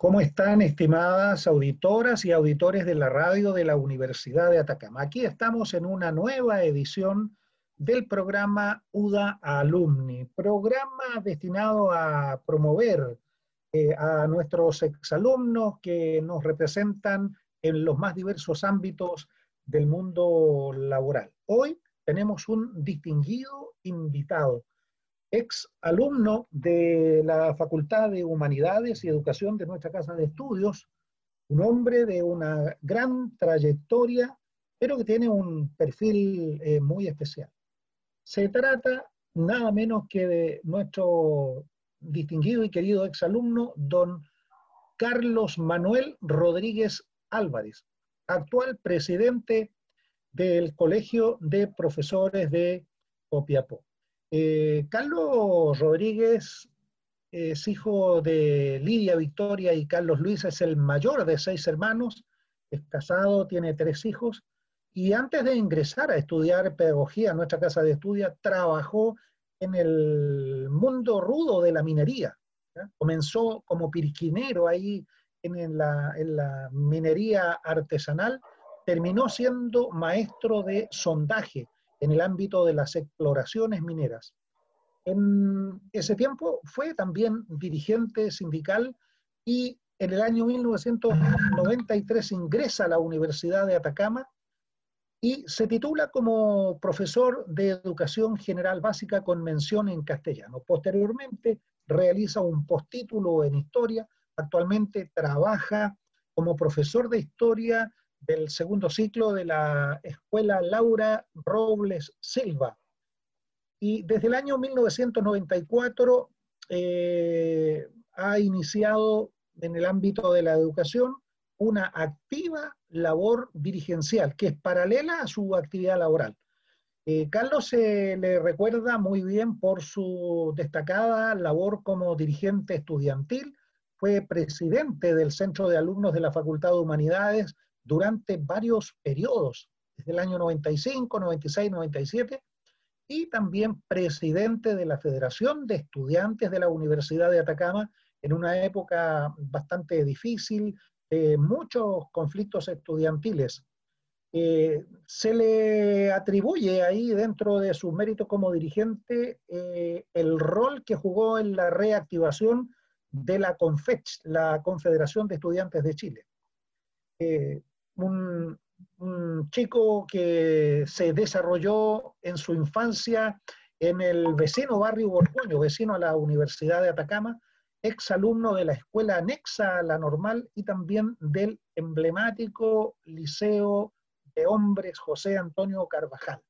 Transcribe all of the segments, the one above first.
¿Cómo están, estimadas auditoras y auditores de la radio de la Universidad de Atacama? Aquí estamos en una nueva edición del programa UDA Alumni, programa destinado a promover eh, a nuestros exalumnos que nos representan en los más diversos ámbitos del mundo laboral. Hoy tenemos un distinguido invitado ex alumno de la Facultad de Humanidades y Educación de nuestra Casa de Estudios, un hombre de una gran trayectoria, pero que tiene un perfil eh, muy especial. Se trata nada menos que de nuestro distinguido y querido ex alumno, don Carlos Manuel Rodríguez Álvarez, actual presidente del Colegio de Profesores de Copiapó. Eh, Carlos Rodríguez es hijo de Lidia Victoria y Carlos Luis, es el mayor de seis hermanos, es casado, tiene tres hijos, y antes de ingresar a estudiar pedagogía en nuestra casa de estudio, trabajó en el mundo rudo de la minería. Comenzó como pirquinero ahí en la, en la minería artesanal, terminó siendo maestro de sondaje en el ámbito de las exploraciones mineras. En ese tiempo fue también dirigente sindical y en el año 1993 ingresa a la Universidad de Atacama y se titula como profesor de educación general básica con mención en castellano. Posteriormente realiza un postítulo en historia, actualmente trabaja como profesor de historia del segundo ciclo de la Escuela Laura Robles Silva. Y desde el año 1994 eh, ha iniciado en el ámbito de la educación una activa labor dirigencial que es paralela a su actividad laboral. Eh, Carlos se le recuerda muy bien por su destacada labor como dirigente estudiantil, fue presidente del Centro de Alumnos de la Facultad de Humanidades durante varios periodos, desde el año 95, 96, 97, y también presidente de la Federación de Estudiantes de la Universidad de Atacama en una época bastante difícil, muchos conflictos estudiantiles. Eh, se le atribuye ahí dentro de sus méritos como dirigente eh, el rol que jugó en la reactivación de la CONFECH, la Confederación de Estudiantes de Chile. Eh, un, chico que se desarrolló en su infancia en el vecino barrio Borgoño, vecino a la Universidad de Atacama, ex alumno de la escuela anexa a la normal y también del emblemático Liceo de Hombres José Antonio Carvajal.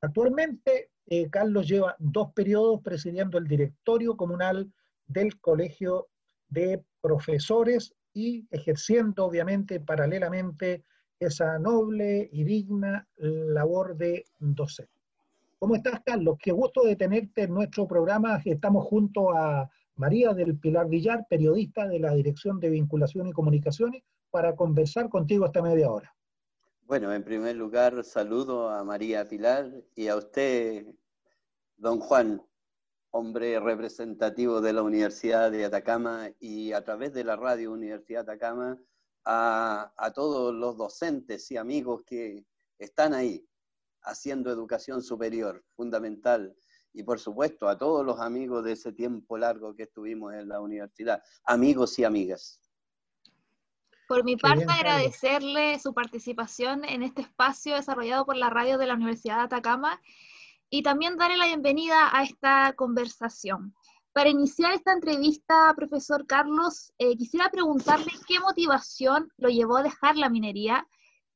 Actualmente, eh, Carlos lleva dos periodos presidiendo el directorio comunal del Colegio de Profesores y ejerciendo obviamente paralelamente esa noble y digna labor de docente. ¿Cómo estás, Carlos? Qué gusto de tenerte en nuestro programa. Estamos junto a María del Pilar Villar, periodista de la Dirección de Vinculación y Comunicaciones, para conversar contigo esta media hora. Bueno, en primer lugar, saludo a María Pilar y a usted, don Juan, hombre representativo de la Universidad de Atacama y a través de la radio Universidad de Atacama a, todos los docentes y amigos que están ahí haciendo educación superior, fundamental, y por supuesto a todos los amigos de ese tiempo largo que estuvimos en la universidad, amigos y amigas. Por mi parte, agradecerle su participación en este espacio desarrollado por la radio de la Universidad de Atacama y también darle la bienvenida a esta conversación. Para iniciar esta entrevista, profesor Carlos, eh, quisiera preguntarle qué motivación lo llevó a dejar la minería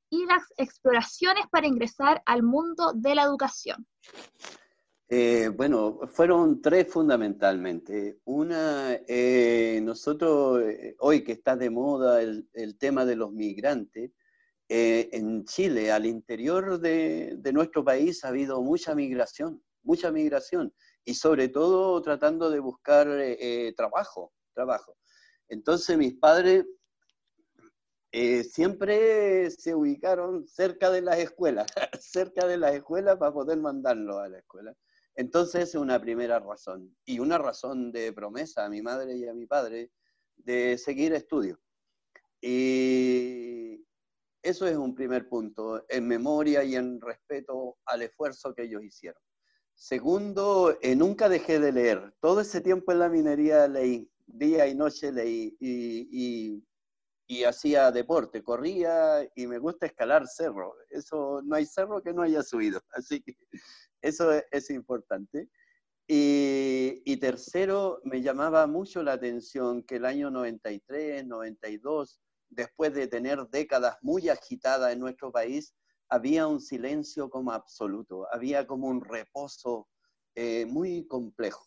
y las exploraciones para ingresar al mundo de la educación. Eh, bueno, fueron tres fundamentalmente. Una, eh, nosotros, hoy que está de moda el tema de los migrantes, eh, en Chile, al interior de, nuestro país, ha habido mucha migración, mucha migración, y sobre todo tratando de buscar eh, eh, trabajo, trabajo. Entonces mis padres siempre se ubicaron cerca de las escuelas, cerca de las escuelas para poder mandarlo a la escuela. Entonces es una primera razón. Y una razón de promesa a mi madre y a mi padre de seguir estudios. Y eso es un primer punto, en memoria y en respeto al esfuerzo que ellos hicieron. Segundo, eh, nunca dejé de leer. Todo ese tiempo en la minería leí, día y noche leí y, hacía deporte, corría y me gusta escalar cerro. Eso no hay cerro que no haya subido, así que eso es, importante. Y, y, tercero, me llamaba mucho la atención que el año 93, 92, después de tener décadas muy agitadas en nuestro país, había un silencio como absoluto, había como un reposo eh, muy complejo.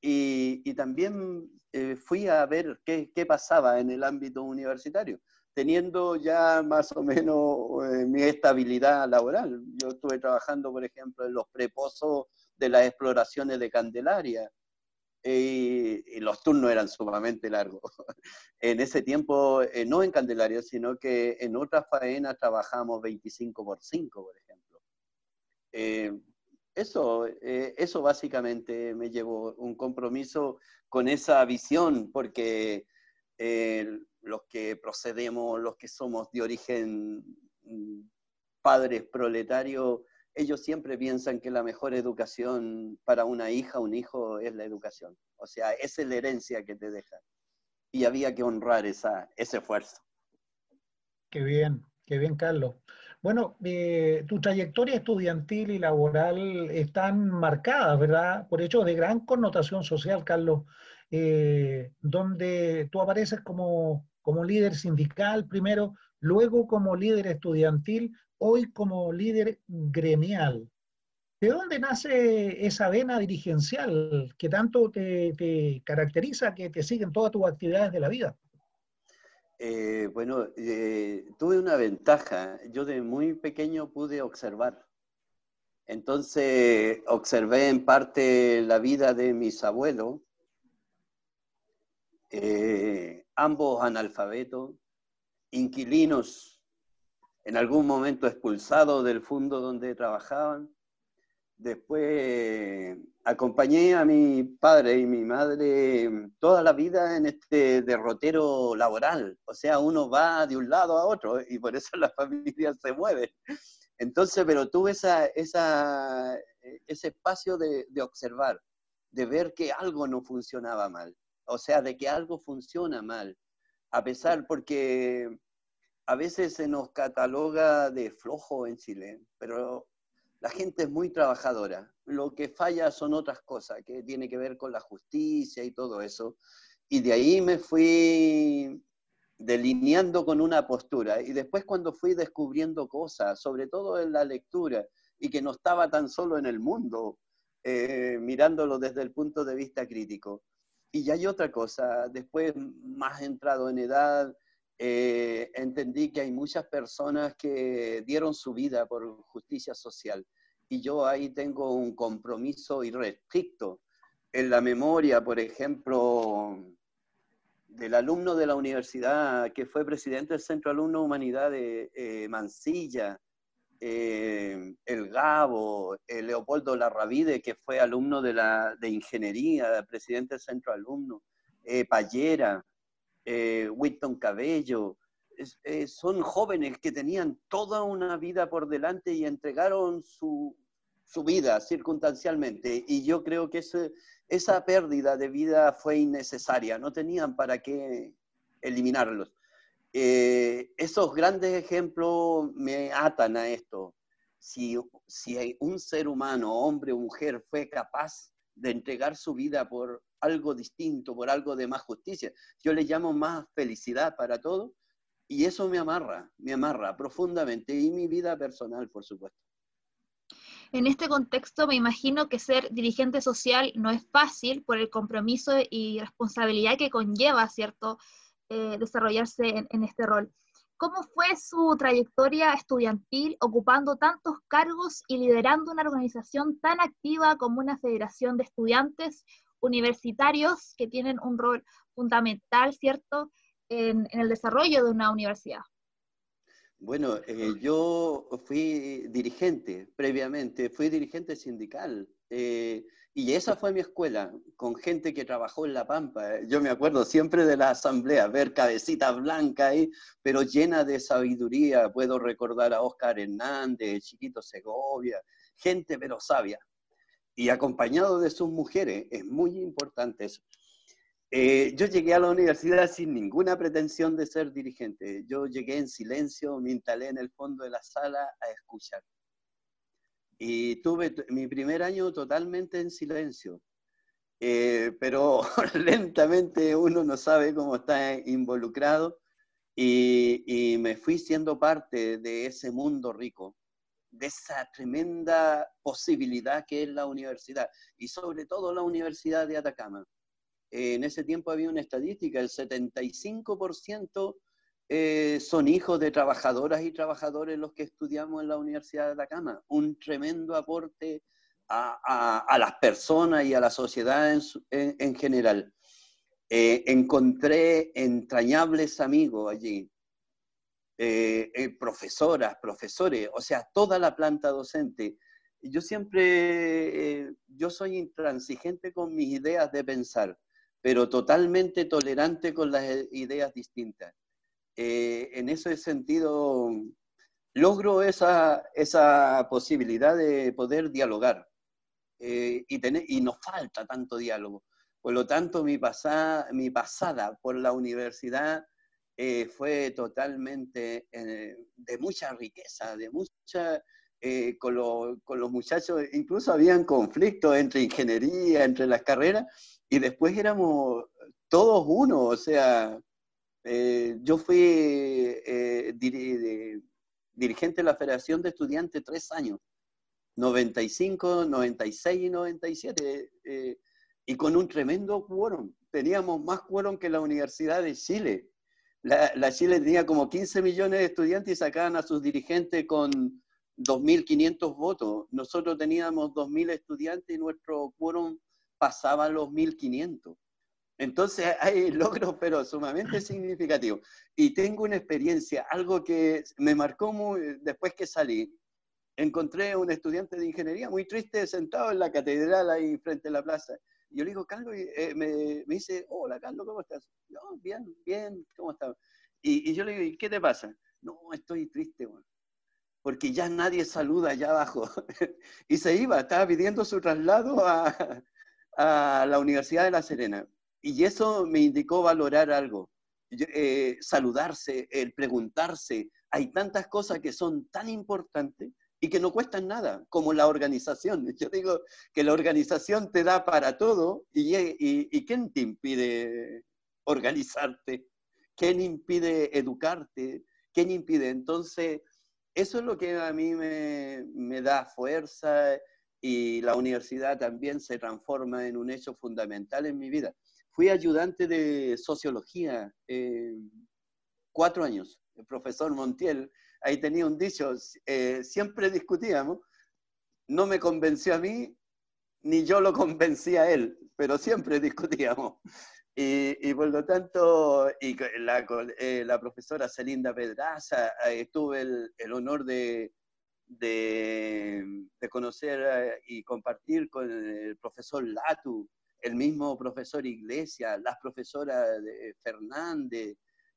Y, también eh, fui a ver qué, pasaba en el ámbito universitario, teniendo ya más o menos eh, mi estabilidad laboral. Yo estuve trabajando, por ejemplo, en los preposos de las exploraciones de Candelaria, y, los turnos eran sumamente largos. en ese tiempo, eh, no en Candelaria, sino que en otras faenas trabajamos 25 por 5, por ejemplo. Eh, eso, eh, eso básicamente me llevó un compromiso con esa visión, porque los que procedemos, los que somos de origen mm, padres proletarios, ellos siempre piensan que la mejor educación para una hija, un hijo, es la educación. O sea, es la herencia que te deja. Y había que honrar esa, ese esfuerzo. Qué bien, qué bien, Carlos. Bueno, eh, tu trayectoria estudiantil y laboral están marcadas, ¿verdad? Por hechos de gran connotación social, Carlos, eh, donde tú apareces como, como líder sindical primero, luego como líder estudiantil, hoy como líder gremial. ¿De dónde nace esa vena dirigencial que tanto te, caracteriza, que te siguen todas tus actividades de la vida? Eh, bueno, eh, tuve una ventaja. Yo de muy pequeño pude observar. Entonces observé en parte la vida de mis abuelos, eh, ambos analfabetos, inquilinos en algún momento expulsado del fondo donde trabajaban. Después acompañé a mi padre y mi madre toda la vida en este derrotero laboral. O sea, uno va de un lado a otro y por eso la familia se mueve. Entonces, pero tuve esa, ese espacio de, de observar, de ver que algo no funcionaba mal. O sea, de que algo funciona mal. A pesar, porque a veces se nos cataloga de flojo en Chile, pero la gente es muy trabajadora. Lo que falla son otras cosas, que tiene que ver con la justicia y todo eso. Y de ahí me fui delineando con una postura. Y después cuando fui descubriendo cosas, sobre todo en la lectura, y que no estaba tan solo en el mundo, eh, mirándolo desde el punto de vista crítico. Y ya hay otra cosa, después más entrado en edad, eh, entendí que hay muchas personas que dieron su vida por justicia social. Y yo ahí tengo un compromiso irrestricto en la memoria, por ejemplo, del alumno de la universidad que fue presidente del Centro Alumno Humanidad de eh, Mansilla, eh, el Gabo, Leopoldo Larravide, que fue alumno de, la, de ingeniería, presidente del Centro Alumno, Payera, eh, Cabello, eh, son jóvenes que tenían toda una vida por delante y entregaron su, vida circunstancialmente. Y yo creo que esa pérdida de vida fue innecesaria, no tenían para qué eliminarlos. Eh, esos grandes ejemplos me atan a esto. Si, si un ser humano, hombre o mujer, fue capaz de entregar su vida por algo distinto, por algo de más justicia. Yo le llamo más felicidad para todo y eso me amarra, me amarra profundamente y mi vida personal, por supuesto. En este contexto me imagino que ser dirigente social no es fácil por el compromiso y responsabilidad que conlleva, ¿cierto?, eh, desarrollarse en, en este rol. ¿Cómo fue su trayectoria estudiantil ocupando tantos cargos y liderando una organización tan activa como una federación de estudiantes universitarios que tienen un rol fundamental, ¿cierto?, en, el desarrollo de una universidad. Bueno, eh, yo fui dirigente previamente, fui dirigente sindical. Eh, Y esa fue mi escuela, con gente que trabajó en La Pampa. Yo me acuerdo siempre de la asamblea, ver cabecitas blancas ahí, pero llena de sabiduría. Puedo recordar a Oscar Hernández, Chiquito Segovia, gente pero sabia. Y acompañado de sus mujeres, es muy importante eso. Eh, yo llegué a la universidad sin ninguna pretensión de ser dirigente. Yo llegué en silencio, me instalé en el fondo de la sala a escuchar. Y tuve mi primer año totalmente en silencio. Eh, pero lentamente uno no sabe cómo está involucrado y, y, me fui siendo parte de ese mundo rico, de esa tremenda posibilidad que es la universidad y sobre todo la Universidad de Atacama en ese tiempo había una estadística, el 75% eh, son hijos de trabajadoras y trabajadores los que estudiamos en la Universidad de Atacama. Un tremendo aporte a, las personas y a la sociedad en, general. Eh, encontré entrañables amigos allí, eh, profesoras, profesores, o sea, toda la planta docente. Yo siempre, yo soy intransigente con mis ideas de pensar pero totalmente tolerante con las ideas distintas. Eh, en ese sentido, logro esa, esa posibilidad de poder dialogar eh, y, tener, y nos falta tanto diálogo. Por lo tanto, mi, pasada, mi pasada por la universidad eh, fue totalmente de mucha riqueza, de mucha... Con, con, los muchachos, incluso habían conflictos entre ingeniería, entre las carreras, y después éramos todos uno, o sea, eh, yo fui eh, dirigente de la Federación de Estudiantes tres años, 95, 96 y 97, eh, y con un tremendo quórum. Teníamos más quórum que la Universidad de Chile. La, la, Chile tenía como 15 millones de estudiantes y sacaban a sus dirigentes con 2.500 votos. Nosotros teníamos 2.000 estudiantes y nuestro quórum pasaba los 1500. Entonces hay logros, pero sumamente significativos. Y tengo una experiencia, algo que me marcó muy, después que salí. Encontré a un estudiante de ingeniería muy triste sentado en la catedral ahí frente a la plaza. Yo le digo, Carlos, eh, me, me, dice, hola Carlos, ¿cómo estás? No, bien, bien, ¿cómo estás? Y, y, yo le digo, ¿qué te pasa? No, estoy triste, bueno, porque ya nadie saluda allá abajo. y se iba, estaba pidiendo su traslado a, a la Universidad de La Serena y eso me indicó valorar algo, eh, saludarse, el preguntarse. Hay tantas cosas que son tan importantes y que no cuestan nada, como la organización. Yo digo que la organización te da para todo y, y, ¿quién te impide organizarte? ¿Quién impide educarte? ¿Quién impide? Entonces, eso es lo que a mí me, me da fuerza y la universidad también se transforma en un hecho fundamental en mi vida. Fui ayudante de sociología eh, cuatro años, el profesor Montiel, ahí tenía un dicho, eh, siempre discutíamos, no me convenció a mí, ni yo lo convencí a él, pero siempre discutíamos. Y, por lo tanto, y la, eh, la profesora Celinda Pedraza, tuve el, el honor de, de, conocer eh, y compartir con el profesor Latu, el mismo profesor Iglesias, las profesoras de Fernández,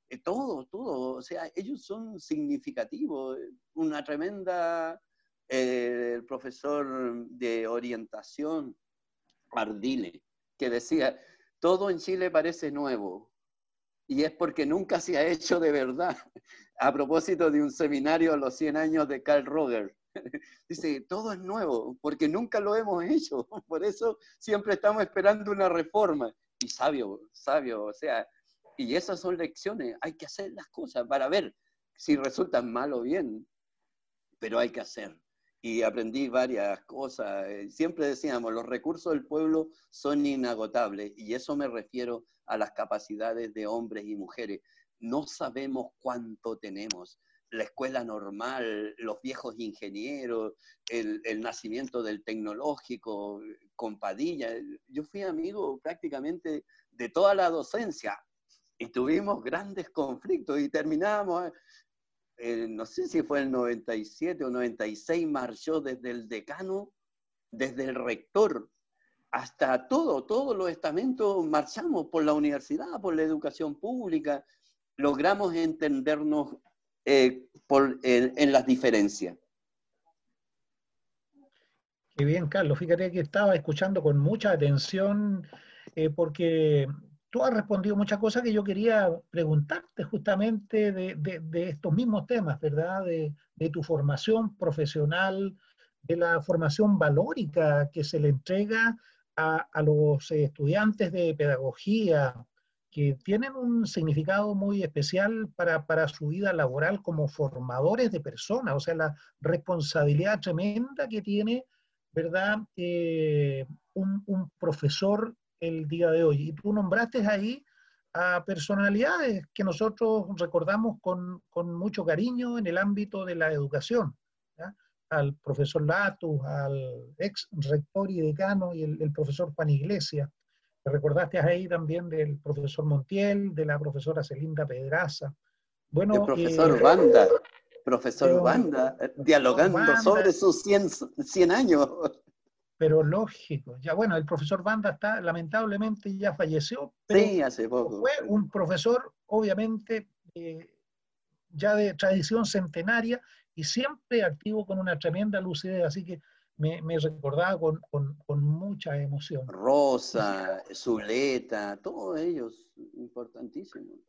eh, todo, todo. O sea, ellos son significativos. Una tremenda, eh, el profesor de orientación, Ardile, que decía, todo en Chile parece nuevo, y es porque nunca se ha hecho de verdad. A propósito de un seminario a los 100 años de Carl Roger. Dice, todo es nuevo, porque nunca lo hemos hecho. Por eso siempre estamos esperando una reforma. Y sabio, sabio, o sea, y esas son lecciones. Hay que hacer las cosas para ver si resultan mal o bien, pero hay que hacer. Y aprendí varias cosas. Siempre decíamos, los recursos del pueblo son inagotables, y eso me refiero a las capacidades de hombres y mujeres. No sabemos cuánto tenemos. La escuela normal, los viejos ingenieros, el, nacimiento del tecnológico, compadilla. Yo fui amigo prácticamente de toda la docencia y tuvimos grandes conflictos y terminábamos, eh, no sé si fue el 97 o 96, marchó desde el decano, desde el rector hasta todo, todos los estamentos marchamos por la universidad, por la educación pública, logramos entendernos eh, por, en, las diferencias. Qué bien, Carlos. Fíjate que estaba escuchando con mucha atención eh, porque tú has respondido muchas cosas que yo quería preguntarte justamente de, estos mismos temas, ¿verdad? De, de, tu formación profesional, de la formación valórica que se le entrega a, los estudiantes de pedagogía que tienen un significado muy especial para, su vida laboral como formadores de personas, o sea, la responsabilidad tremenda que tiene, ¿verdad? Eh, un, profesor el día de hoy. Y tú nombraste ahí a personalidades que nosotros recordamos con, con mucho cariño en el ámbito de la educación al profesor Latus, al ex rector y decano y el, profesor Juan Iglesias. Te recordaste ahí también del profesor Montiel, de la profesora Celinda Pedraza. Bueno, el profesor Banda, profesor Banda, dialogando sobre sus 100, años. Pero lógico, ya bueno, el profesor Banda está, lamentablemente ya falleció. sí, hace poco. Fue un profesor, obviamente, eh, ya de tradición centenaria y siempre activo con una tremenda lucidez, así que me, me recordaba con, con, mucha emoción. Rosa, Zuleta, todos ellos importantísimos.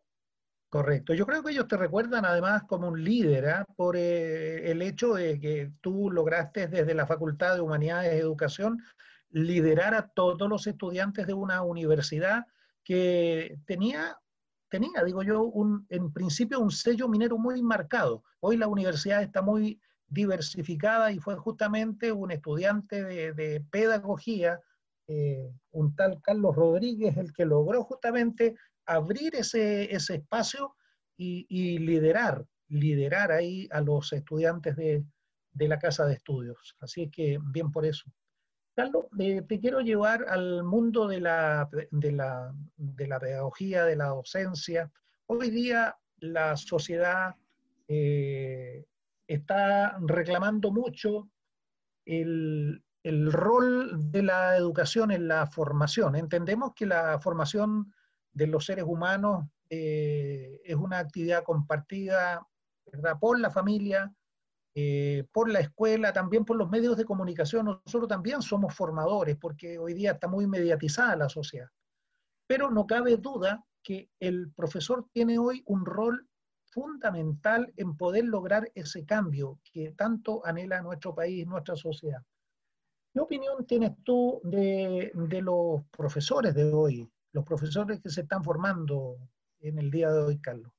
Correcto. Yo creo que ellos te recuerdan además como un líder, ¿ah? por eh, el hecho de que tú lograste desde la Facultad de Humanidades y Educación liderar a todos los estudiantes de una universidad que tenía tenía, digo yo, un, en principio un sello minero muy marcado. Hoy la universidad está muy diversificada y fue justamente un estudiante de, pedagogía, eh, un tal Carlos Rodríguez, el que logró justamente abrir ese, ese espacio y, liderar, liderar ahí a los estudiantes de, de la casa de estudios. Así que bien por eso. Carlos, te quiero llevar al mundo de la, de, la, pedagogía, de la docencia. Hoy día la sociedad eh, está reclamando mucho el, rol de la educación en la formación. Entendemos que la formación de los seres humanos eh, es una actividad compartida por la familia, eh, por la escuela, también por los medios de comunicación. Nosotros también somos formadores porque hoy día está muy mediatizada la sociedad. Pero no cabe duda que el profesor tiene hoy un rol fundamental en poder lograr ese cambio que tanto anhela nuestro país, nuestra sociedad. ¿Qué opinión tienes tú de, los profesores de hoy, los profesores que se están formando en el día de hoy, Carlos?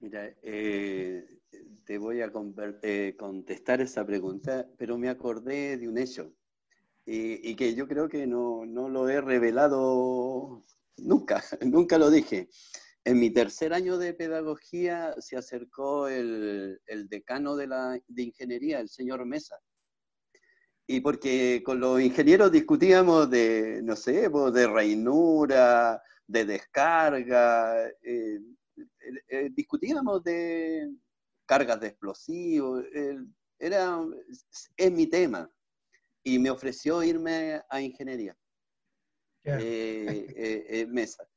Mira, eh, te voy a eh, contestar esa pregunta, pero me acordé de un hecho y, que yo creo que no, no, lo he revelado nunca, nunca lo dije. En mi tercer año de pedagogía se acercó el, el decano de, la, de ingeniería, el señor Mesa. Y porque con los ingenieros discutíamos de, no sé, de reinura, de descarga, eh, eh, discutíamos de, cargas de explosivos, era, es mi tema. Y me ofreció irme a ingeniería. Eh, eh, eh, mesa.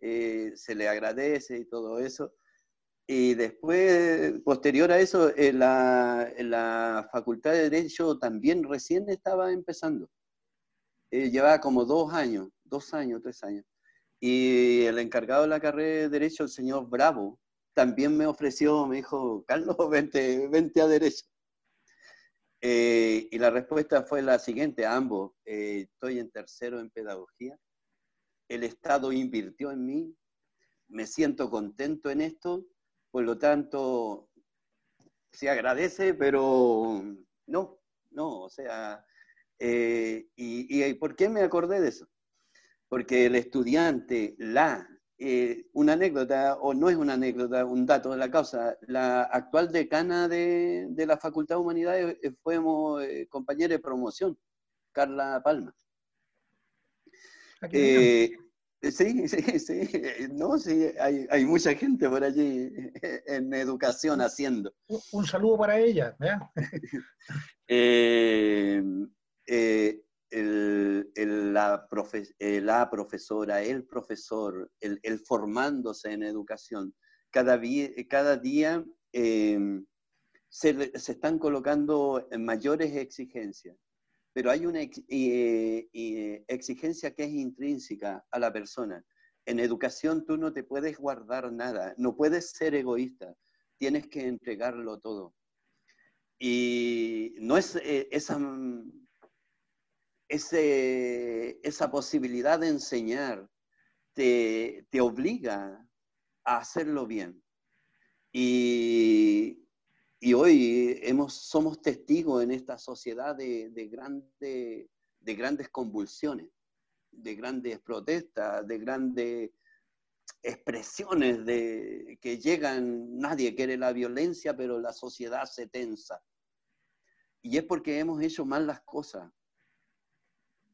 se le agradece y todo eso. Y después, posterior a eso, en la, la Facultad de Derecho también recién estaba empezando. llevaba como dos años, dos años, tres años. Y el encargado de la carrera de Derecho, el señor Bravo, también me ofreció, me dijo, Carlos, vente, vente a derecho. Eh, y la respuesta fue la siguiente a ambos. Eh, estoy en tercero en pedagogía. El Estado invirtió en mí. Me siento contento en esto. Por lo tanto, se agradece, pero no, no, o sea, eh, y, y, ¿por qué me acordé de eso? Porque el estudiante, la eh, una anécdota, o no es una anécdota, un dato de la causa. La actual decana de, de la Facultad de Humanidades eh, fuimos eh, compañera de promoción, Carla Palma. Sí, sí, sí, no, sí, hay, hay, mucha gente por allí en educación haciendo. Un saludo para ella. la, profesora, el profesor, el, formándose en educación. Cada, cada día em, se, están colocando mayores exigencias, pero hay una exigencia que es intrínseca a la persona. En educación tú no te puedes guardar nada, no puedes ser egoísta, tienes que entregarlo todo. Y no es eh, esa, esa posibilidad de enseñar, te, obliga a hacerlo bien. Y, hoy hemos, somos testigos en esta sociedad de, de, de grandes convulsiones de grandes protestas, de grandes expresiones de que llegan, nadie quiere la violencia, pero la sociedad se tensa. Y es porque hemos hecho mal las cosas.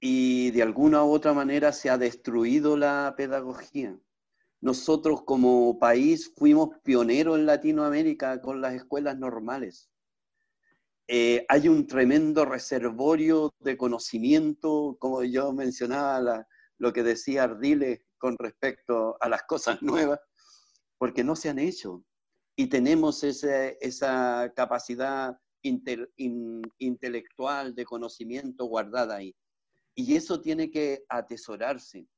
Y de alguna u otra manera se ha destruido la pedagogía. Nosotros como país fuimos pioneros en Latinoamérica con las escuelas normales. Eh, hay un tremendo reservorio de conocimiento, como yo mencionaba lo que decía Ardiles con respecto a las cosas nuevas, porque no se han hecho. Y tenemos esa capacidad intelectual de conocimiento guardada ahí. Y eso tiene que atesorarse,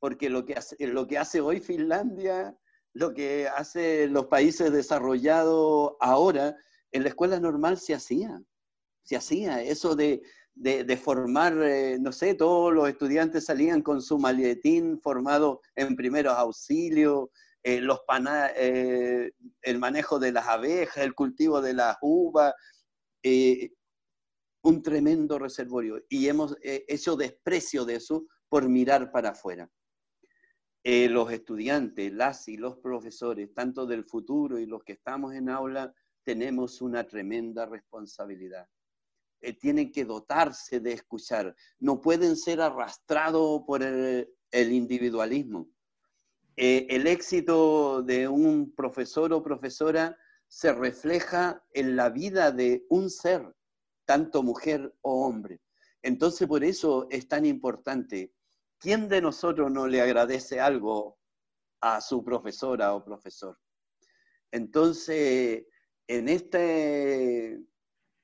porque lo que hace, lo que hace hoy Finlandia, lo que hacen los países desarrollados ahora, en la escuela normal se hacía, se hacía eso de, formar, eh, no sé, todos los estudiantes salían con su maletín formado en primeros auxilios, eh, los eh, el manejo de las abejas, el cultivo de las uvas, un tremendo reservorio. Y hemos hecho desprecio de eso por mirar para afuera. Los estudiantes, las y los profesores, tanto del futuro y los que estamos en aula, tenemos una tremenda responsabilidad. Eh, tienen que dotarse de escuchar, no pueden ser arrastrados por el, individualismo. Eh, el éxito de un profesor o profesora se refleja en la vida de un ser, tanto mujer o hombre. Entonces, por eso es tan importante. ¿Quién de nosotros no le agradece algo a su profesora o profesor? Entonces, en este,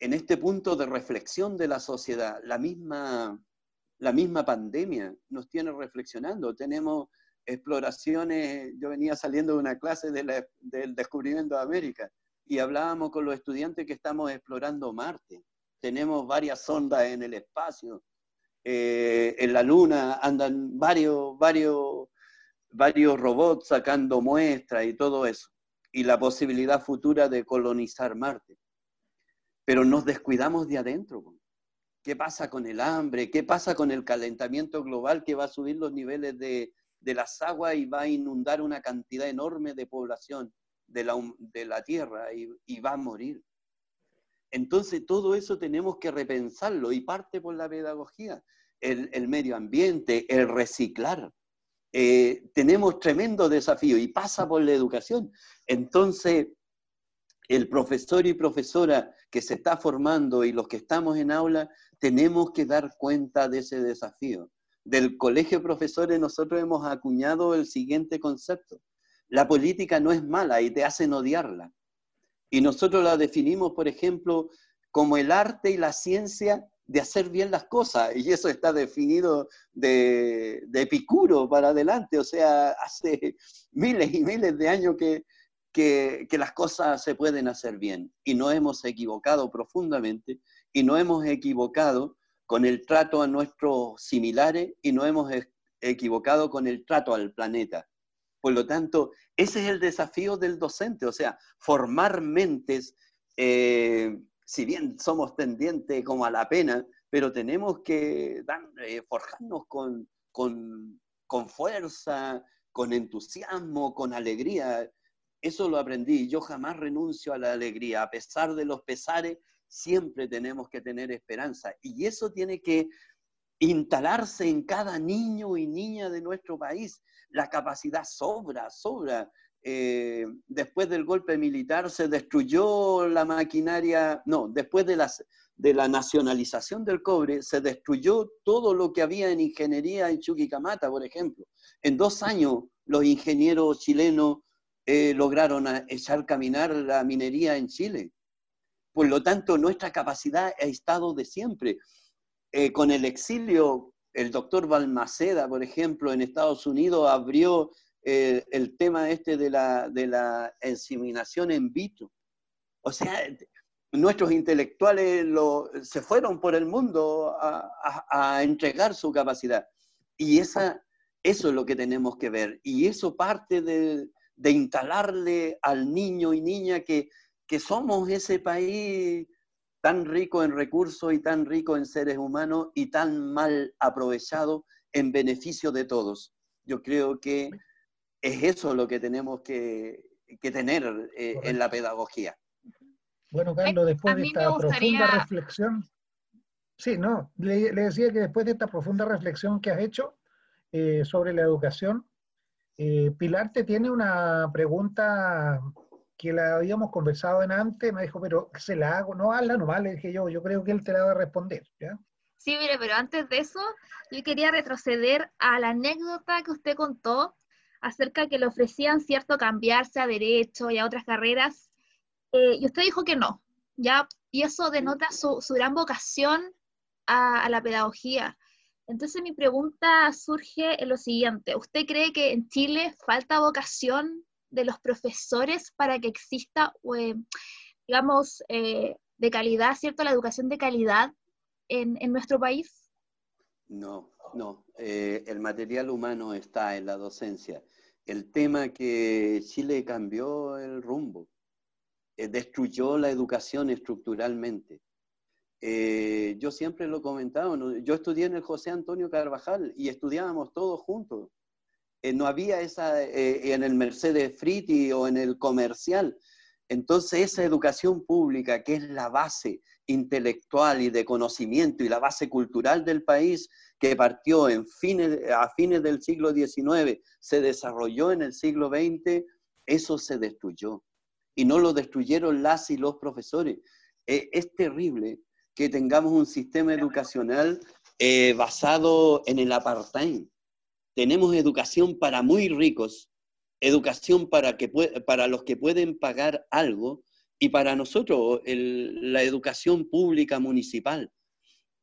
en este punto de reflexión de la sociedad, la misma, la misma pandemia nos tiene reflexionando. Tenemos exploraciones, yo venía saliendo de una clase del descubrimiento de América y hablábamos con los estudiantes que estamos explorando Marte. Tenemos varias sondas en el espacio, eh, en la Luna andan varios, varios, varios robots sacando muestras y todo eso y la posibilidad futura de colonizar Marte. Pero nos descuidamos de adentro. ¿Qué pasa con el hambre? ¿Qué pasa con el calentamiento global que va a subir los niveles de, las aguas y va a inundar una cantidad enorme de población de la, de la Tierra y, va a morir? Entonces todo eso tenemos que repensarlo y parte por la pedagogía, el, medio ambiente, el reciclar. Eh, tenemos tremendo desafío y pasa por la educación. Entonces, el profesor y profesora que se está formando y los que estamos en aula, tenemos que dar cuenta de ese desafío. Del colegio de profesores nosotros hemos acuñado el siguiente concepto. La política no es mala y te hacen odiarla. Y nosotros la definimos, por ejemplo, como el arte y la ciencia de hacer bien las cosas, y eso está definido de, de Epicuro para adelante, o sea, hace miles y miles de años que, que, que, las cosas se pueden hacer bien, y no hemos equivocado profundamente, y no hemos equivocado con el trato a nuestros similares, y no hemos equivocado con el trato al planeta. Por lo tanto, ese es el desafío del docente, o sea, formar mentes eh, si bien somos tendientes como a la pena, pero tenemos que eh, forjarnos con, con, fuerza, con entusiasmo, con alegría. Eso lo aprendí. Yo jamás renuncio a la alegría. A pesar de los pesares, siempre tenemos que tener esperanza. Y eso tiene que instalarse en cada niño y niña de nuestro país. La capacidad sobra, sobra. eh, después del golpe militar se destruyó la maquinaria, no, después de, las, de la nacionalización del cobre se destruyó todo lo que había en ingeniería en Chuquicamata, por ejemplo. En dos años los ingenieros chilenos eh, lograron echar caminar la minería en Chile. Por lo tanto, nuestra capacidad ha estado de siempre. Eh, con el exilio, el doctor Balmaceda, por ejemplo, en Estados Unidos abrió eh, el tema este de la, de inseminación en vitro. O sea, nuestros intelectuales se fueron por el mundo a, entregar su capacidad. Y esa, eso es lo que tenemos que ver. Y eso parte de, instalarle al niño y niña que, que somos ese país tan rico en recursos y tan rico en seres humanos y tan mal aprovechado en beneficio de todos. Yo creo que es eso lo que tenemos que, tener eh, en la pedagogía. Bueno, Carlos, después de esta profunda reflexión, sí, no, le, decía que después de esta profunda reflexión que has hecho eh, sobre la educación, eh, Pilar te tiene una pregunta que la habíamos conversado en antes, me dijo, pero se la hago, no, hazla nomás, le dije yo, yo creo que él te la va a responder, ¿ya? Sí, mire, pero antes de eso, yo quería retroceder a la anécdota que usted contó acerca que le ofrecían cierto cambiarse a derecho y a otras carreras, eh, y usted dijo que no, ¿ya? Y eso denota su, gran vocación a, la pedagogía. Entonces mi pregunta surge en lo siguiente, ¿usted cree que en Chile falta vocación de los profesores para que exista, eh, digamos, eh, de calidad, ¿cierto? La educación de calidad en, en nuestro país. No, no. el material humano está en la docencia el tema que Chile cambió el rumbo, eh, destruyó la educación estructuralmente. Eh, yo siempre lo he comentado, yo estudié en el José Antonio Carvajal y estudiábamos todos juntos. Eh, no había esa en el Mercedes Friti o en el comercial. Entonces esa educación pública, que es la base intelectual y de conocimiento y la base cultural del país, que partió a fines del siglo XIX, se desarrolló en el siglo XX, eso se destruyó. Y no lo destruyeron las y los profesores. Eh, es terrible que tengamos un sistema educacional eh, basado en el apartheid. Tenemos educación para muy ricos, educación para, que, para los que pueden pagar algo y para nosotros la educación pública municipal.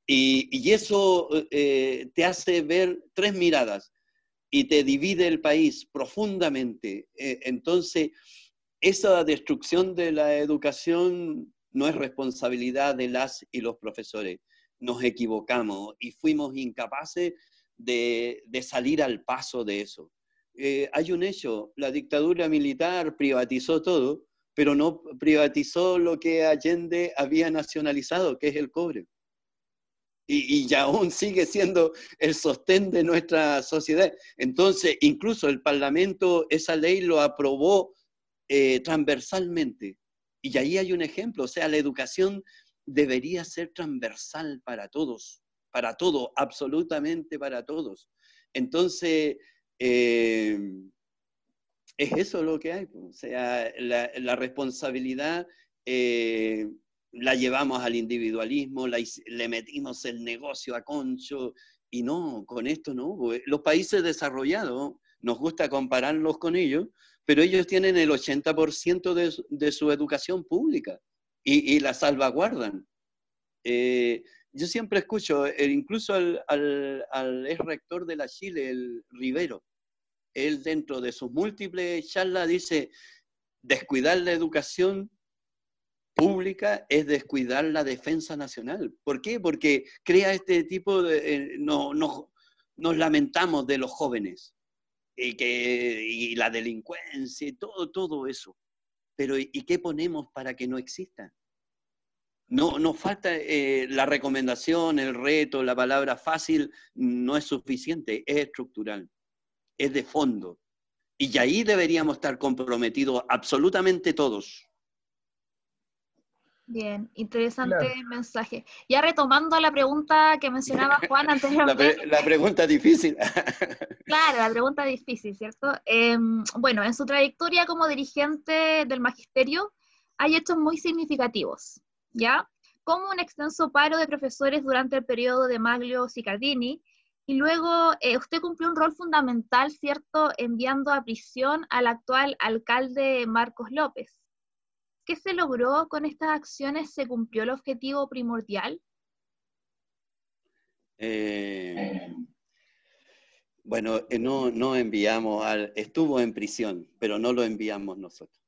Y, eso eh, te hace ver tres miradas y te divide el país profundamente. Eh, entonces, esa destrucción de la educación no es responsabilidad de las y los profesores. Nos equivocamos y fuimos incapaces de, salir al paso de eso. Eh, hay un hecho, la dictadura militar privatizó todo, pero no privatizó lo que Allende había nacionalizado, que es el cobre y, y aún sigue siendo el sostén de nuestra sociedad. Entonces, incluso el Parlamento esa ley lo aprobó eh, transversalmente. Y ahí hay un ejemplo, o sea, la educación debería ser transversal para todos, para todo, absolutamente para todos. Entonces, eh, es eso lo que hay, o sea, la, responsabilidad eh, la llevamos al individualismo, le metimos el negocio a concho, y no, con esto no. Los países desarrollados, nos gusta compararlos con ellos, pero ellos tienen el 80% de, de, su educación pública y, la salvaguardan. Eh, yo siempre escucho, eh, incluso al, ex rector de la Chile, el Rivero, él dentro de sus múltiples charlas dice, descuidar la educación pública es descuidar la defensa nacional. ¿Por qué? Porque crea este tipo de... Eh, no, nos lamentamos de los jóvenes y, que, y la delincuencia y todo, todo eso. Pero ¿y qué ponemos para que no exista? No, nos falta eh, la recomendación, el reto, la palabra fácil, no es suficiente, es estructural, es de fondo. Y ahí deberíamos estar comprometidos absolutamente todos Bien, interesante mensaje. Ya retomando la pregunta que mencionaba Juan anteriormente. La, pregunta difícil. claro, la pregunta difícil, ¿cierto? Em, bueno, en su trayectoria como dirigente del magisterio hay hechos muy significativos, ¿ya? Como un extenso paro de profesores durante el periodo de Maglio Sicardini, y luego eh, usted cumplió un rol fundamental, ¿cierto?, enviando a prisión al actual alcalde Marcos López. ¿Qué se logró con estas acciones? ¿Se cumplió el objetivo primordial? Eh, bueno, eh, no, no enviamos al, estuvo en prisión, pero no lo enviamos nosotros.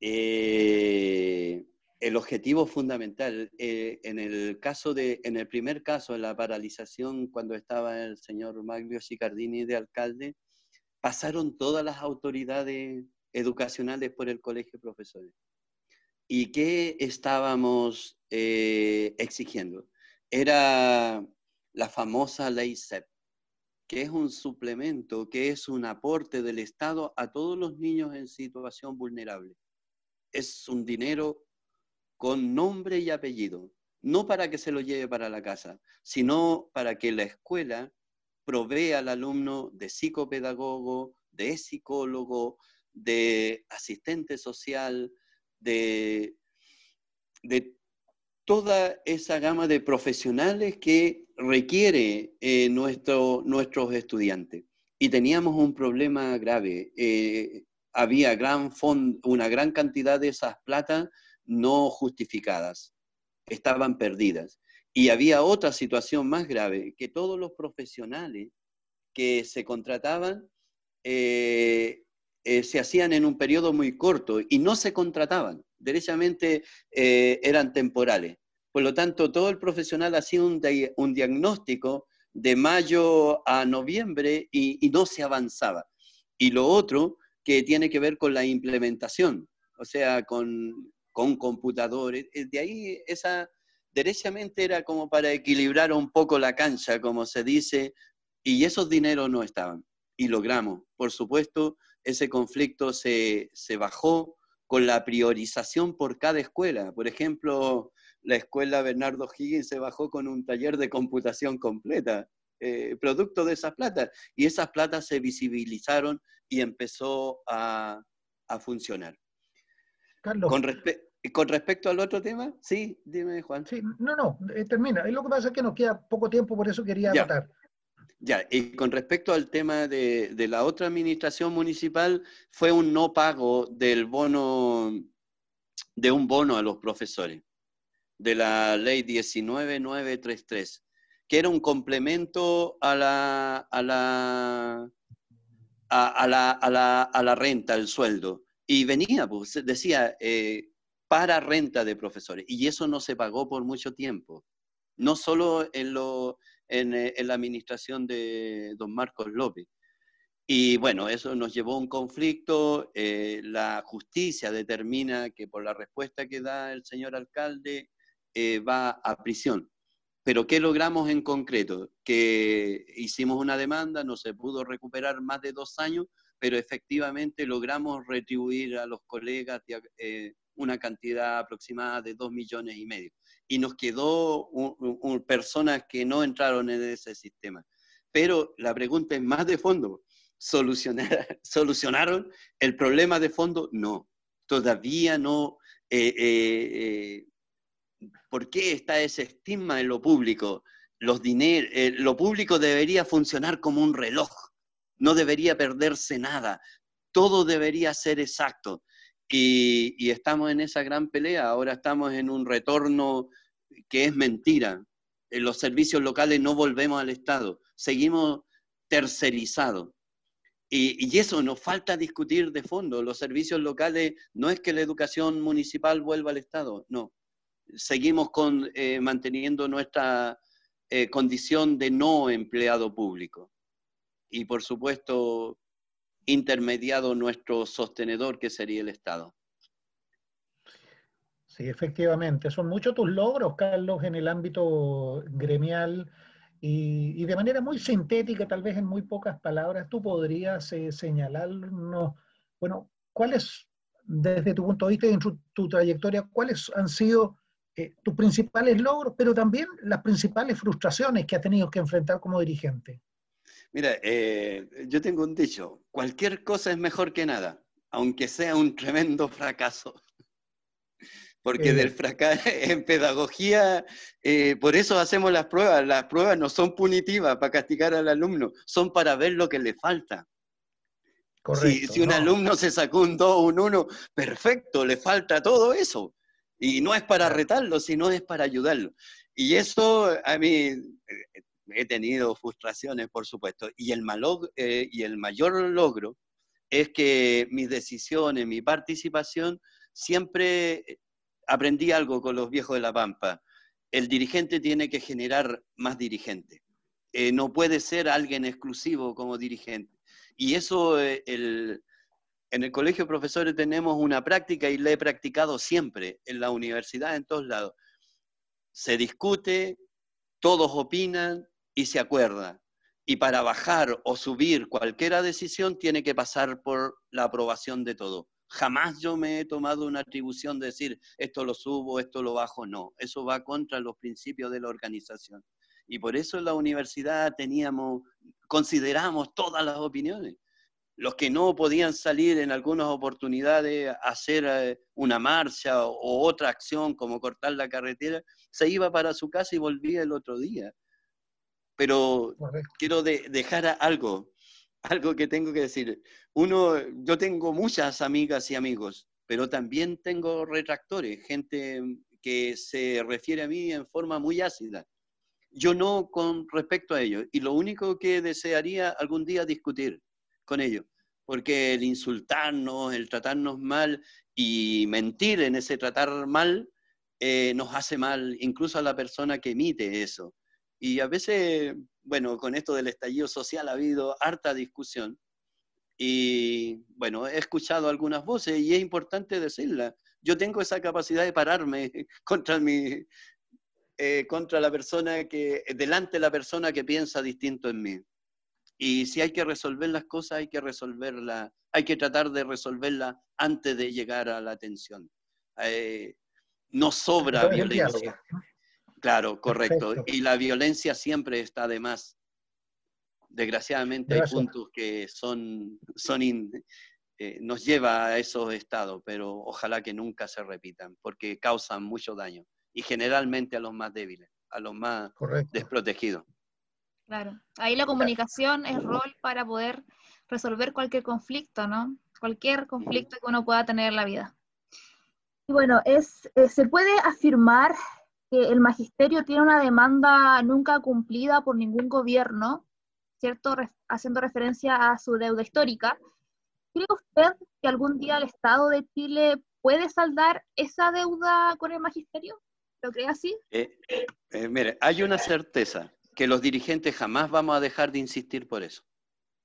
Eh, el objetivo fundamental, en el caso de, en el primer caso, en la paralización, cuando estaba el señor Maglio Sicardini de alcalde, pasaron todas las autoridades educacionales por el colegio de profesores. ¿Y qué estábamos eh, exigiendo? Era la famosa ley CEP, que es un suplemento, que es un aporte del Estado a todos los niños en situación vulnerable. Es un dinero con nombre y apellido, no para que se lo lleve para la casa, sino para que la escuela provea al alumno de psicopedagogo, de psicólogo, de asistente social, de, toda esa gama de profesionales que requiere eh, nuestro, nuestros estudiantes. Y teníamos un problema grave. Eh, había una gran cantidad de esas platas no justificadas, estaban perdidas. Y había otra situación más grave, que todos los profesionales que se contrataban eh, eh, se hacían en un periodo muy corto y no se contrataban, derechamente eh, eran temporales. Por lo tanto, todo el profesional hacía un, un diagnóstico de mayo a noviembre y, no se avanzaba. Y lo otro que tiene que ver con la implementación, o sea, con, con computadores. Eh, de ahí esa, derechamente era como para equilibrar un poco la cancha, como se dice, y esos dineros no estaban. Y logramos, por supuesto, ese conflicto se, bajó con la priorización por cada escuela. Por ejemplo, la escuela Bernardo Higgins se bajó con un taller de computación completa, eh, producto de esas platas. Y esas platas se visibilizaron y empezó a, funcionar. Carlos. Con, con, respecto al otro tema, sí, dime Juan. Sí, no, no, eh, termina. Lo que pasa es que nos queda poco tiempo, por eso quería anotar. Ya, y con respecto al tema de, la otra administración municipal, fue un no pago del bono, de un bono a los profesores, de la ley 19933, que era un complemento a la, a la, a, la, a la, a la renta, al sueldo. Y venía, pues, decía, eh, para renta de profesores. Y eso no se pagó por mucho tiempo. No solo en, lo, eh, en, la administración de don Marcos López. Y bueno, eso nos llevó a un conflicto. Eh, la justicia determina que por la respuesta que da el señor alcalde eh, va a prisión. Pero ¿qué logramos en concreto? Que hicimos una demanda, no se pudo recuperar más de dos años, pero efectivamente logramos retribuir a los colegas una cantidad aproximada de dos millones y medio y nos quedó personas que no entraron en ese sistema. Pero la pregunta es más de fondo. ¿Solucionaron el problema de fondo? No, todavía no. Eh, eh, eh, ¿Por qué está ese estigma en lo público? Los lo público debería funcionar como un reloj, no debería perderse nada, todo debería ser exacto. Y, estamos en esa gran pelea. Ahora estamos en un retorno que es mentira. En los servicios locales no volvemos al Estado, seguimos tercerizados. Y, y, eso nos falta discutir de fondo. Los servicios locales no es que la educación municipal vuelva al Estado, no. Seguimos con, eh, manteniendo nuestra eh, condición de no empleado público. Y por supuesto, intermediado nuestro sostenedor, que sería el Estado. Sí, efectivamente. Son muchos tus logros, Carlos, en el ámbito gremial y, de manera muy sintética, tal vez en muy pocas palabras, tú podrías eh, señalarnos, bueno, cuáles desde tu punto de vista y en tu, trayectoria, ¿cuáles han sido eh, tus principales logros, pero también las principales frustraciones que has tenido que enfrentar como dirigente? Mira, eh, yo tengo un dicho, cualquier cosa es mejor que nada, aunque sea un tremendo fracaso. Porque del fracaso en pedagogía, eh, por eso hacemos las pruebas. Las pruebas no son punitivas para castigar al alumno, son para ver lo que le falta. Correcto, si, un alumno se sacó un 2 un 1, perfecto, le falta todo eso. Y no es para retarlo, sino es para ayudarlo. Y eso a mí eh, he tenido frustraciones, por supuesto. Y el, eh, y el mayor logro es que mis decisiones, mi participación, siempre aprendí algo con los viejos de la Pampa. El dirigente tiene que generar más dirigentes. Eh, no puede ser alguien exclusivo como dirigente. Y eso, eh, en el colegio de profesores tenemos una práctica y la he practicado siempre, en la universidad, en todos lados. Se discute, todos opinan y se acuerda. Y para bajar o subir cualquier decisión tiene que pasar por la aprobación de todo. Jamás yo me he tomado una atribución de decir esto lo subo, esto lo bajo, no. Eso va contra los principios de la organización. Y por eso en la universidad teníamos, consideramos todas las opiniones. Los que no podían salir en algunas oportunidades a hacer eh, una marcha o otra acción como cortar la carretera, se iba para su casa y volvía el otro día. Pero quiero dejar algo, algo que tengo que decir. Uno, yo tengo muchas amigas y amigos, pero también tengo retractores, gente que se refiere a mí en forma muy ácida yo no con respecto a ellos. Y lo único que desearía algún día discutir con ellos, porque el insultarnos, el tratarnos mal y mentir en ese tratar mal, eh, nos hace mal incluso a la persona que emite eso. Y a veces, bueno, con esto del estallido social ha habido harta discusión. Y bueno, he escuchado algunas voces y es importante decirla. Yo tengo esa capacidad de pararme contra mi, eh, contra la persona que, delante de la persona que piensa distinto en mí. Y si hay que resolver las cosas, hay que resolverla, hay que tratar de resolverla antes de llegar a la atención. Eh, no sobra violencia. Claro, correcto. Y la violencia siempre está de más. Desgraciadamente hay puntos que son, son eh, nos lleva a esos estados, pero ojalá que nunca se repitan, porque causan mucho daño y generalmente a los más débiles, a los más desprotegidos. Claro, ahí la comunicación es rol para poder resolver cualquier conflicto, ¿no? Cualquier conflicto que uno pueda tener en la vida. Y bueno, es, eh, se puede afirmar que el magisterio tiene una demanda nunca cumplida por ningún gobierno, ¿cierto? haciendo referencia a su deuda histórica. ¿Cree usted que algún día el Estado de Chile puede saldar esa deuda con el magisterio? ¿Lo cree así? Eh, eh, mire, hay una certeza, que los dirigentes jamás vamos a dejar de insistir por eso.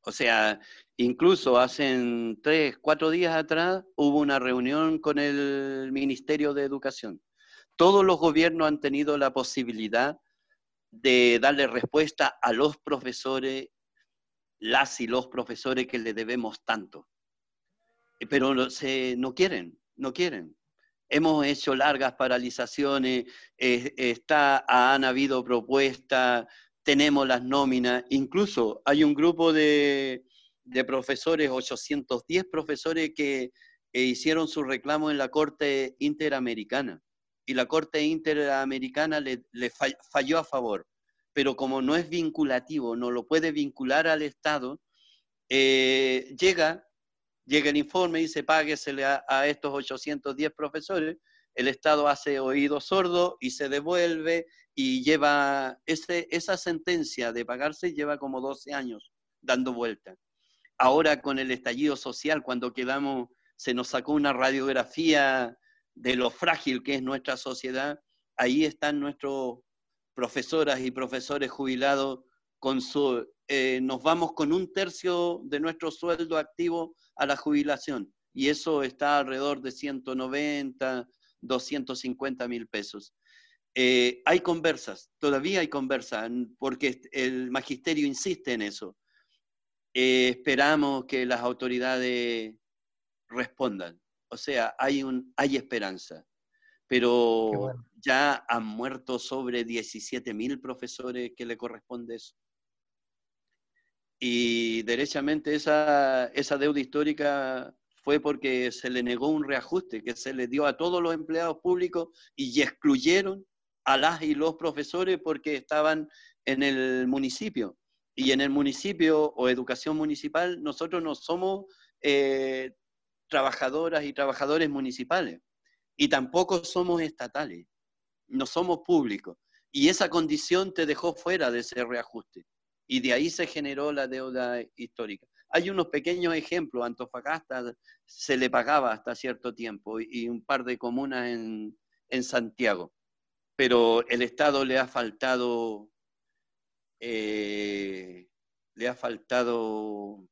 O sea, incluso hace tres, cuatro días atrás hubo una reunión con el Ministerio de Educación. Todos los gobiernos han tenido la posibilidad de darle respuesta a los profesores, las y los profesores que le debemos tanto. Pero se, no quieren, no quieren. Hemos hecho largas paralizaciones, está, han habido propuestas, tenemos las nóminas, incluso hay un grupo de, profesores, 810 profesores que eh, hicieron su reclamo en la Corte Interamericana y la Corte Interamericana le, falló a favor, pero como no es vinculativo, no lo puede vincular al Estado, eh, llega llega el informe y dice páguesele a, a estos 810 profesores, el Estado hace oído sordo y se devuelve y lleva ese, esa sentencia de pagarse lleva como 12 años dando vuelta. Ahora con el estallido social, cuando quedamos, se nos sacó una radiografía de lo frágil que es nuestra sociedad, ahí están nuestros profesoras y profesores jubilados con su, eh, nos vamos con un tercio de nuestro sueldo activo a la jubilación y eso está alrededor de 190, 250 mil pesos. Eh, hay conversas, todavía hay conversas, porque el magisterio insiste en eso. Eh, esperamos que las autoridades respondan. O sea, hay, un, hay esperanza. Pero ya han muerto sobre 17.000 profesores que le corresponde eso. Y derechamente esa, esa deuda histórica fue porque se le negó un reajuste que se le dio a todos los empleados públicos y excluyeron a las y los profesores porque estaban en el municipio. Y en el municipio o educación municipal nosotros no somos eh, trabajadoras y trabajadores municipales y tampoco somos estatales, no somos públicos. Y esa condición te dejó fuera de ese reajuste. Y de ahí se generó la deuda histórica. Hay unos pequeños ejemplos. Antofagasta se le pagaba hasta cierto tiempo y un par de comunas en, en Santiago. Pero el Estado le ha faltado, eh, le ha faltado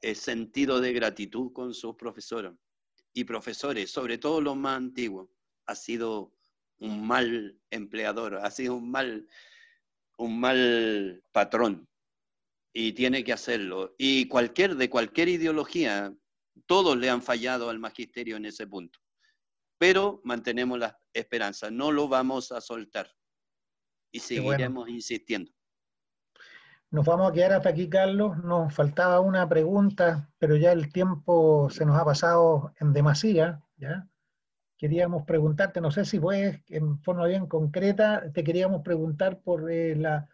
el sentido de gratitud con sus profesores y profesores, sobre todo los más antiguos. Ha sido un mal empleador, ha sido un mal, un mal patrón y tiene que hacerlo. Y cualquier, de cualquier ideología, todos le han fallado al magisterio en ese punto. Pero mantenemos la esperanza, no lo vamos a soltar y seguiremos insistiendo. Nos vamos a quedar hasta aquí, Carlos. Nos faltaba una pregunta, pero ya el tiempo se nos ha pasado en demasía. ¿ya? Queríamos preguntarte, no sé si puedes, en forma bien concreta, te queríamos preguntar por eh, la,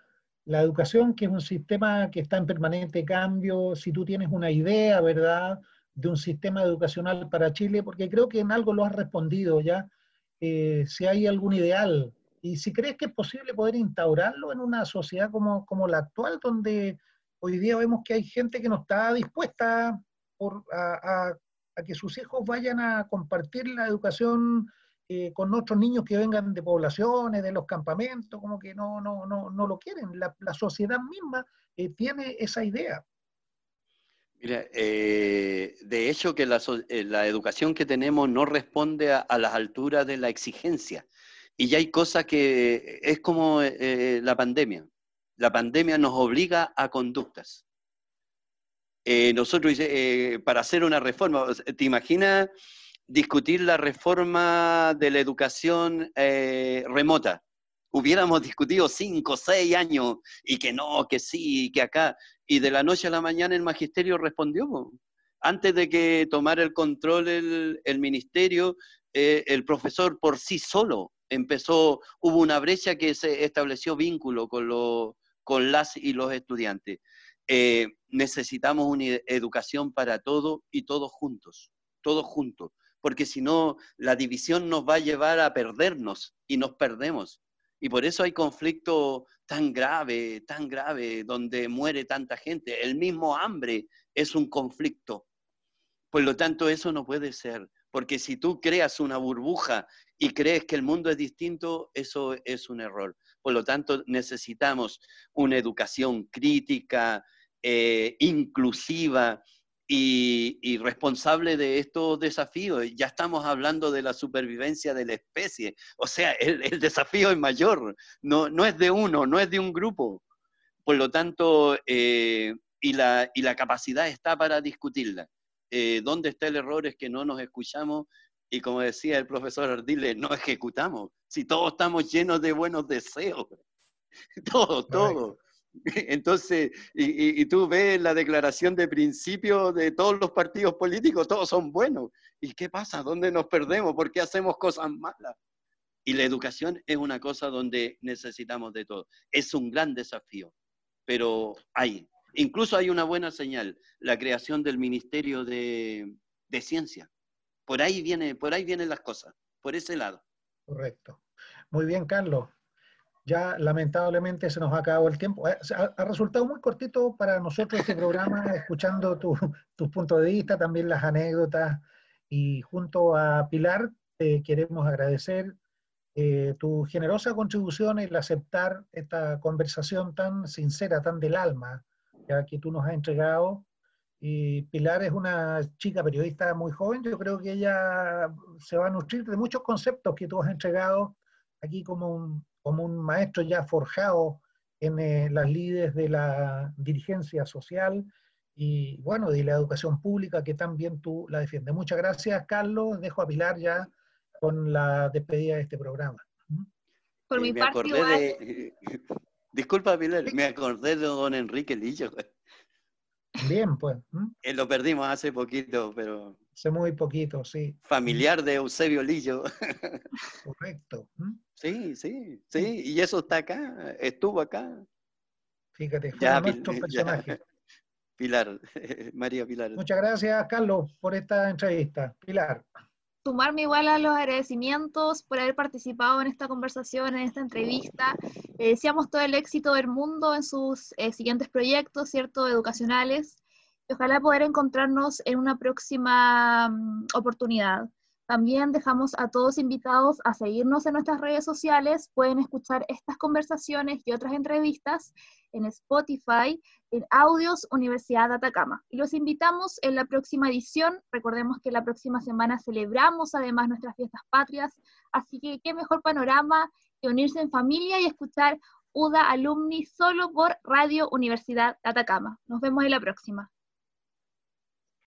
la, educación, que es un sistema que está en permanente cambio, si tú tienes una idea, ¿verdad?, de un sistema educacional para Chile, porque creo que en algo lo has respondido ya, eh, si hay algún ideal y si crees que es posible poder instaurarlo en una sociedad como, como la actual, donde hoy día vemos que hay gente que no está dispuesta a, que sus hijos vayan a compartir la educación eh, con otros niños que vengan de poblaciones, de los campamentos, como que no, no, no, no lo quieren. La, sociedad misma eh, tiene esa idea. Mira, eh, de hecho que la, educación que tenemos no responde a, las alturas de la exigencia. Y ya hay cosas que es como eh, la pandemia. La pandemia nos obliga a conductas. Eh, nosotros, eh, para hacer una reforma, ¿te imaginas discutir la reforma de la educación eh, remota? Hubiéramos discutido cinco, seis años y que no, que sí, que acá. Y de la noche a la mañana el magisterio respondió. Antes de que tomara el control el ministerio, el profesor por sí solo empezó, hubo una brecha que se estableció vínculo con, lo, con las y los estudiantes. Eh, necesitamos una educación para todos y todos juntos, todos juntos, porque si no, la división nos va a llevar a perdernos y nos perdemos. Y por eso hay conflicto tan grave, tan grave, donde muere tanta gente. El mismo hambre es un conflicto. Por lo tanto, eso no puede ser. Porque si tú creas una burbuja y crees que el mundo es distinto, eso es un error. Por lo tanto, necesitamos una educación crítica, eh, inclusiva y, responsable de estos desafíos. Ya estamos hablando de la supervivencia de la especie. O sea, el, desafío es mayor, no, no, es de uno, no es de un grupo. Por lo tanto, eh, y, la, y, la, capacidad está para discutirla. Eh, ¿Dónde está el error? Es que no nos escuchamos y como decía el profesor Ardile, no ejecutamos. Si todos estamos llenos de buenos deseos. Todo, todo. Entonces, y, y, tú ves la declaración de principio de todos los partidos políticos, todos son buenos. ¿Y qué pasa? ¿Dónde nos perdemos? ¿Por qué hacemos cosas malas? Y la educación es una cosa donde necesitamos de todo. Es un gran desafío, pero hay. Incluso hay una buena señal, la creación del Ministerio de, de Ciencia por ahí, viene, por ahí vienen las cosas, por ese lado. Correcto. Muy bien, Carlos. Ya lamentablemente se nos ha acabado el tiempo. Eh, ha, resultado muy cortito para nosotros este programa, escuchando tus puntos de vista, también las anécdotas. Y junto a Pilar, te queremos agradecer eh, tu generosa contribución, el aceptar esta conversación tan sincera, tan del alma, ya que tú nos has entregado y Pilar es una chica periodista muy joven, yo creo que ella se va a nutrir de muchos conceptos que tú has entregado aquí como un, como un maestro ya forjado en eh, las líderes de la dirigencia social y bueno, de la educación pública que también tú la defiendes. Muchas gracias, Carlos. Dejo a Pilar ya con la despedida de este programa. Por mi parte, De... Disculpa, Pilar, me acordé de don Enrique Lillo. Bien, pues. Eh, lo perdimos hace poquito, pero... Hace muy poquito, sí. Familiar de Eusebio Lillo. Correcto. Sí, sí, sí, y eso está acá, estuvo acá. Fíjate, fue nuestro personaje. Pilar, María Pilar. Muchas gracias, Carlos, por esta entrevista. Pilar. Sumarme igual a los agradecimientos por haber participado en esta conversación, en esta entrevista. Le deseamos todo el éxito del mundo en sus eh, siguientes proyectos, ¿cierto?, educacionales. Y ojalá poder encontrarnos en una próxima mm, oportunidad. También dejamos a todos invitados a seguirnos en nuestras redes sociales. Pueden escuchar estas conversaciones y otras entrevistas en Spotify, en Audios Universidad de Atacama. Y los invitamos en la próxima edición. Recordemos que la próxima semana celebramos además nuestras fiestas patrias, así que qué mejor panorama que unirse en familia y escuchar UDA Alumni solo por Radio Universidad Atacama. Nos vemos en la próxima.